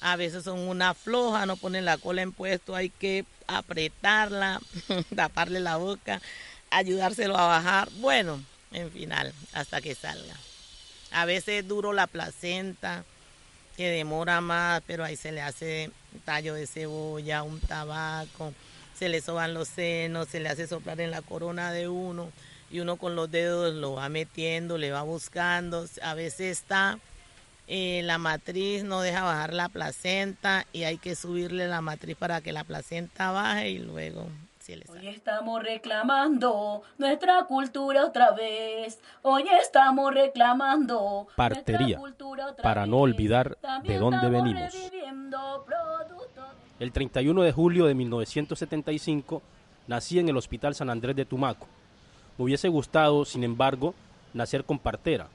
A veces son una floja, no ponen la cola en puesto, hay que apretarla, taparle la boca, ayudárselo a bajar. Bueno, en final, hasta que salga. A veces es duro la placenta, que demora más, pero ahí se le hace tallo de cebolla, un tabaco, se le soban los senos, se le hace soplar en la corona de uno y uno con los dedos lo va metiendo, le va buscando. A veces está eh, la matriz, no deja bajar la placenta y hay que subirle la matriz para que la placenta baje y luego Hoy estamos reclamando nuestra cultura otra vez. Hoy estamos reclamando partería para no olvidar de dónde venimos. El 31 de julio de 1975 nací en el Hospital San Andrés de Tumaco. Me hubiese gustado, sin embargo, nacer con partera.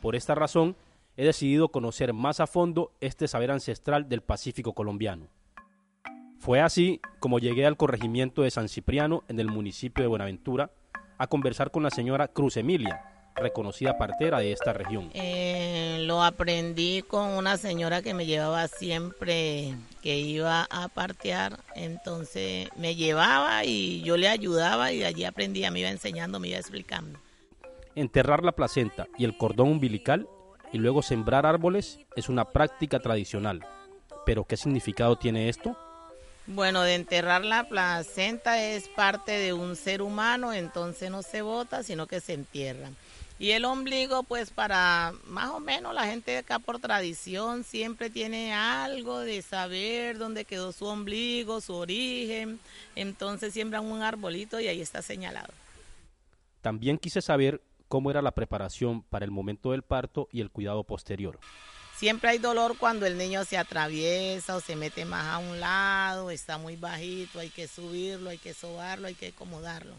Por esta razón, he decidido conocer más a fondo este saber ancestral del Pacífico colombiano. Fue así como llegué al corregimiento de San Cipriano en el municipio de Buenaventura a conversar con la señora Cruz Emilia, reconocida partera de esta región. Eh, lo aprendí con una señora que me llevaba siempre que iba a partear, entonces me llevaba y yo le ayudaba y allí aprendía, me iba enseñando, me iba explicando. Enterrar la placenta y el cordón umbilical y luego sembrar árboles es una práctica tradicional. Pero ¿qué significado tiene esto? Bueno, de enterrar la placenta es parte de un ser humano, entonces no se bota, sino que se entierra. Y el ombligo, pues para más o menos la gente de acá por tradición siempre tiene algo de saber dónde quedó su ombligo, su origen. Entonces siembran un arbolito y ahí está señalado. También quise saber cómo era la preparación para el momento del parto y el cuidado posterior. Siempre hay dolor cuando el niño se atraviesa o se mete más a un lado, está muy bajito, hay que subirlo, hay que sobarlo, hay que acomodarlo.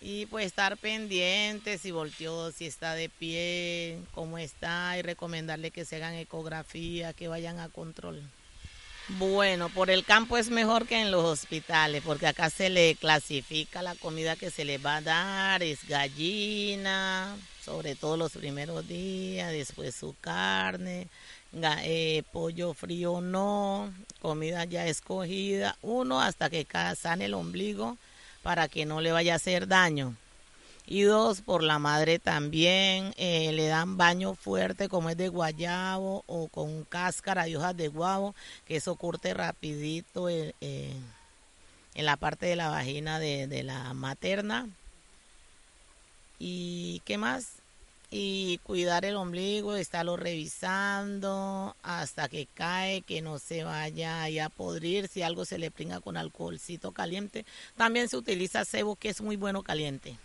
Y pues estar pendiente si volteó, si está de pie, cómo está y recomendarle que se hagan ecografía, que vayan a control. Bueno, por el campo es mejor que en los hospitales, porque acá se le clasifica la comida que se le va a dar, es gallina, sobre todo los primeros días, después su carne, eh, pollo frío no, comida ya escogida, uno hasta que sane el ombligo para que no le vaya a hacer daño y dos por la madre también eh, le dan baño fuerte como es de guayabo o con cáscara y hojas de guavo que eso curte rapidito eh, eh, en la parte de la vagina de, de la materna. Y qué más y cuidar el ombligo, estarlo revisando hasta que cae, que no se vaya a podrir, si algo se le pringa con alcoholcito caliente. También se utiliza cebo que es muy bueno caliente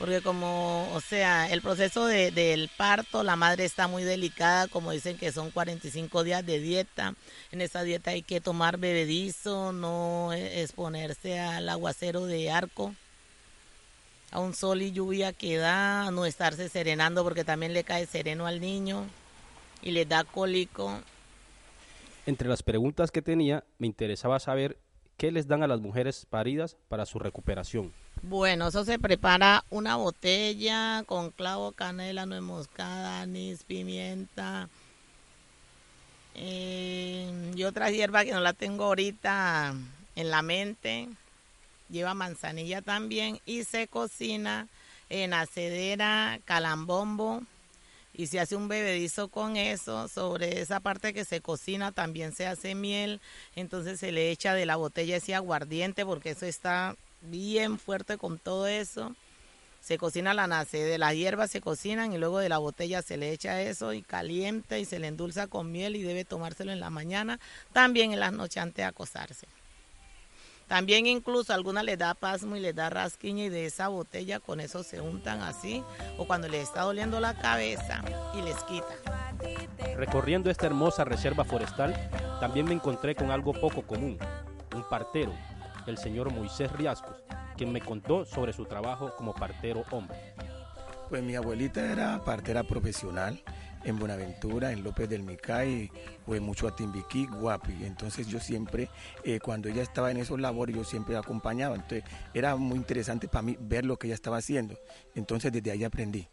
porque como, o sea, el proceso de, del parto, la madre está muy delicada, como dicen que son 45 días de dieta, en esa dieta hay que tomar bebedizo, no exponerse al aguacero de arco, a un sol y lluvia que da, no estarse serenando porque también le cae sereno al niño y le da cólico. Entre las preguntas que tenía, me interesaba saber qué les dan a las mujeres paridas para su recuperación. Bueno, eso se prepara una botella con clavo, canela, nuez moscada, anís, pimienta eh, y otra hierba que no la tengo ahorita en la mente. Lleva manzanilla también y se cocina en acedera, calambombo y se hace un bebedizo con eso. Sobre esa parte que se cocina también se hace miel. Entonces se le echa de la botella ese aguardiente porque eso está bien fuerte con todo eso. Se cocina la nace, de las hierbas se cocinan y luego de la botella se le echa eso y caliente y se le endulza con miel y debe tomárselo en la mañana, también en las noches antes de acostarse. También incluso alguna le da pasmo y le da rasquiña y de esa botella con eso se untan así o cuando les está doliendo la cabeza y les quita. Recorriendo esta hermosa reserva forestal, también me encontré con algo poco común, un partero el señor Moisés Riascos, quien me contó sobre su trabajo como partero hombre. Pues mi abuelita era partera profesional en Buenaventura, en López del Micay, fue mucho a Timbiquí, Guapi. Entonces yo siempre, eh, cuando ella estaba en esos labores, yo siempre la acompañaba. Entonces era muy interesante para mí ver lo que ella estaba haciendo. Entonces desde ahí aprendí.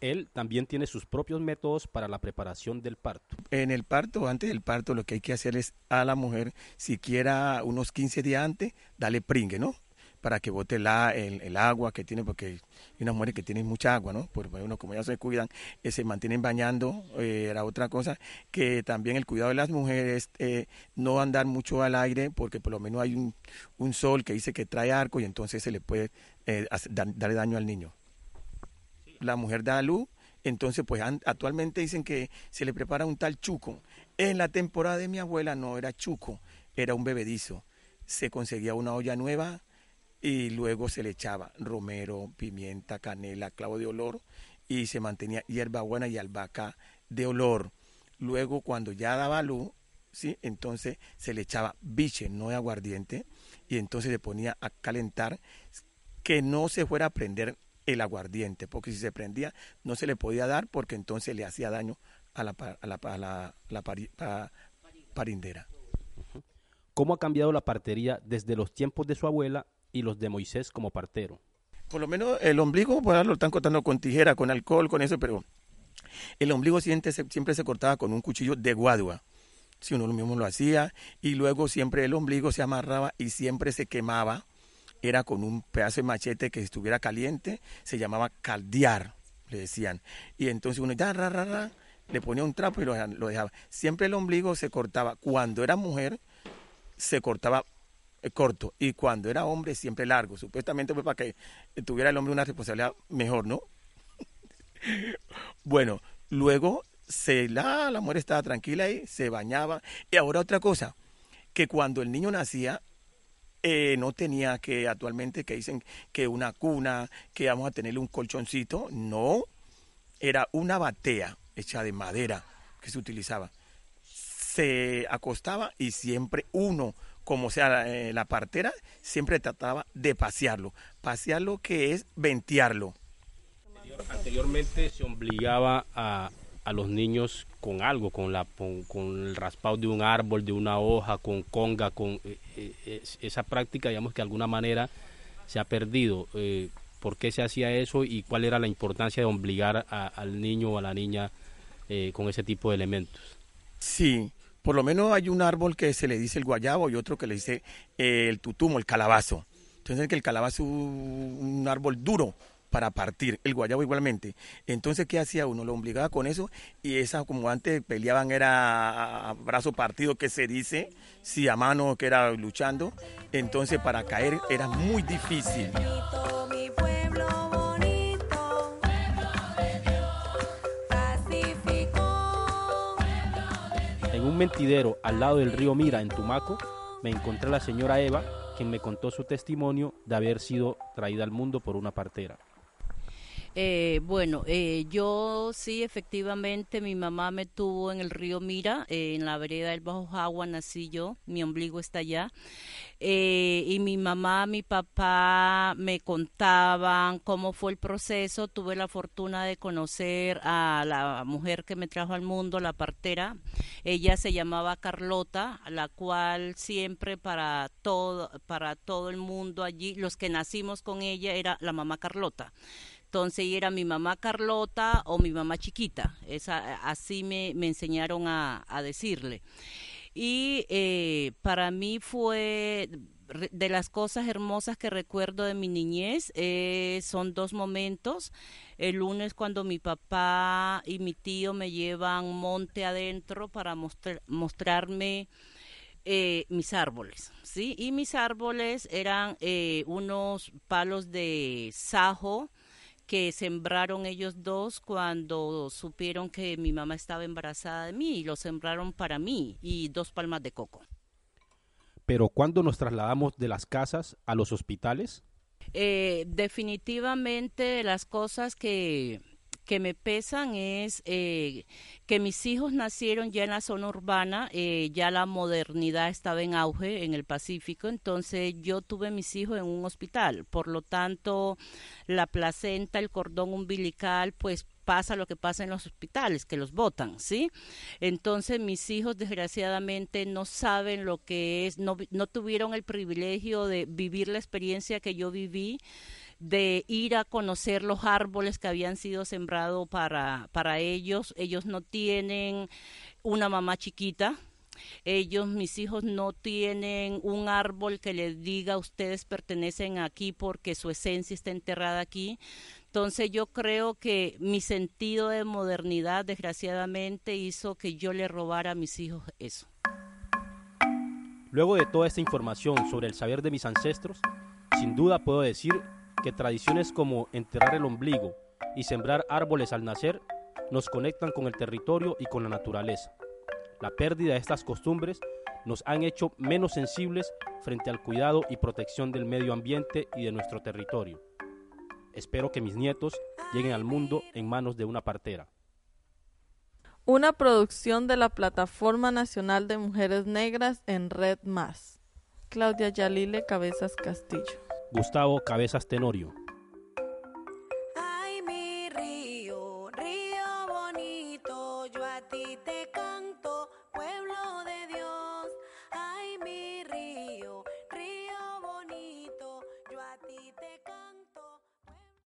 él también tiene sus propios métodos para la preparación del parto. En el parto, antes del parto, lo que hay que hacer es a la mujer, siquiera unos 15 días antes, darle pringue, ¿no? Para que bote la, el, agua que tiene, porque hay unas mujeres que tienen mucha agua, ¿no? Por bueno, como ya se cuidan, eh, se mantienen bañando, eh, era otra cosa, que también el cuidado de las mujeres, eh, no andar mucho al aire, porque por lo menos hay un, sol que dice que trae arco y entonces se le puede darle daño al niño la mujer da luz, entonces pues actualmente dicen que se le prepara un tal chuco. En la temporada de mi abuela no era chuco, era un bebedizo. Se conseguía una olla nueva y luego se le echaba romero, pimienta, canela, clavo de olor y se mantenía hierbabuena y albahaca de olor. Luego cuando ya daba luz, ¿sí? entonces se le echaba biche, no aguardiente, y entonces le ponía a calentar que no se fuera a prender el aguardiente, porque si se prendía no se le podía dar porque entonces le hacía daño a la, a la, la, parindera. ¿Cómo ha cambiado la partería desde los tiempos de su abuela y los de Moisés como partero? Por lo menos el ombligo, pues lo están cortando con tijera, con alcohol, con eso, pero el ombligo siempre siempre se cortaba con un cuchillo de guadua. Si uno mismo lo hacía, y luego siempre el ombligo se amarraba y siempre se quemaba era con un pedazo de machete que estuviera caliente, se llamaba caldear, le decían. Y entonces uno ya, ra, ra, ra, le ponía un trapo y lo, dejaba. Siempre el ombligo se cortaba. Cuando era mujer, se cortaba corto. Y cuando era hombre, siempre largo. Supuestamente fue para que tuviera el hombre una responsabilidad mejor, ¿no? bueno, luego se, la, la mujer estaba tranquila ahí, se bañaba. Y ahora otra cosa, que cuando el niño nacía, eh, no tenía que actualmente que dicen que una cuna, que vamos a tenerle un colchoncito, no, era una batea hecha de madera que se utilizaba. Se acostaba y siempre uno, como sea eh, la partera, siempre trataba de pasearlo. Pasearlo que es ventearlo. Anteriormente se obligaba a, a los niños con algo, con, la, con, el raspado de un árbol, de una hoja, con conga, con eh, eh, esa práctica, digamos que de alguna manera se ha perdido. Eh, ¿Por qué se hacía eso y cuál era la importancia de obligar al niño o a la niña con ese tipo de elementos? Sí, por lo menos hay un árbol que se le dice el guayabo y otro que le dice el tutumo, el calabazo. Entonces que el calabazo es un árbol duro, para partir, el guayabo igualmente. Entonces, ¿qué hacía uno? Lo obligaba con eso y esa, como antes peleaban, era brazo partido, que se dice, si a mano que era luchando, entonces para caer era muy difícil. Un mentidero al lado del río Mira, en Tumaco, me encontré a la señora Eva, quien me contó su testimonio de haber sido traída al mundo por una partera. Eh, bueno, eh, yo sí, efectivamente, mi mamá me tuvo en el río Mira, eh, en la vereda del Bajo Agua nací yo, mi ombligo está allá. y mi mamá, mi papá me contaban cómo fue el proceso. Tuve la fortuna de conocer a la mujer que me trajo al mundo, la partera. Ella se llamaba Carlota, la cual siempre para todo, para todo el mundo allí, los que nacimos con ella, era la mamá Carlota. Entonces era mi mamá Carlota o mi mamá chiquita. Esa, así me, enseñaron a, decirle. Y eh, para mí fue de las cosas hermosas que recuerdo de mi niñez eh, son dos momentos. El lunes cuando mi papá y mi tío me llevan monte adentro para mostrarme eh, mis árboles, ¿sí? Y mis árboles eran unos palos de sajo, que sembraron ellos dos cuando supieron que mi mamá estaba embarazada de mí y lo sembraron para mí y dos palmas de coco. Pero cuando nos trasladamos de las casas a los hospitales? Eh, definitivamente las cosas que que me pesan es eh, que mis hijos nacieron ya en la zona urbana, eh, ya la modernidad estaba en auge en el Pacífico, entonces yo tuve mis hijos en un hospital, por lo tanto la placenta, el cordón umbilical, pues pasa lo que pasa en los hospitales, que los botan, ¿sí? Entonces mis hijos desgraciadamente no saben lo que es, no, no tuvieron el privilegio de vivir la experiencia que yo viví de ir a conocer los árboles que habían sido sembrados para, para ellos. Ellos no tienen una mamá chiquita, ellos, mis hijos, no tienen un árbol que les diga ustedes pertenecen aquí porque su esencia está enterrada aquí. Entonces yo creo que mi sentido de modernidad desgraciadamente hizo que yo le robara a mis hijos eso. Luego de toda esta información sobre el saber de mis ancestros, sin duda puedo decir que tradiciones como enterrar el ombligo y sembrar árboles al nacer nos conectan con el territorio y con la naturaleza. La pérdida de estas costumbres nos han hecho menos sensibles frente al cuidado y protección del medio ambiente y de nuestro territorio. Espero que mis nietos lleguen al mundo en manos de una partera. Una producción de la Plataforma Nacional de Mujeres Negras en Red Más. Claudia Yalile Cabezas Castillo. Gustavo Cabezas Tenorio.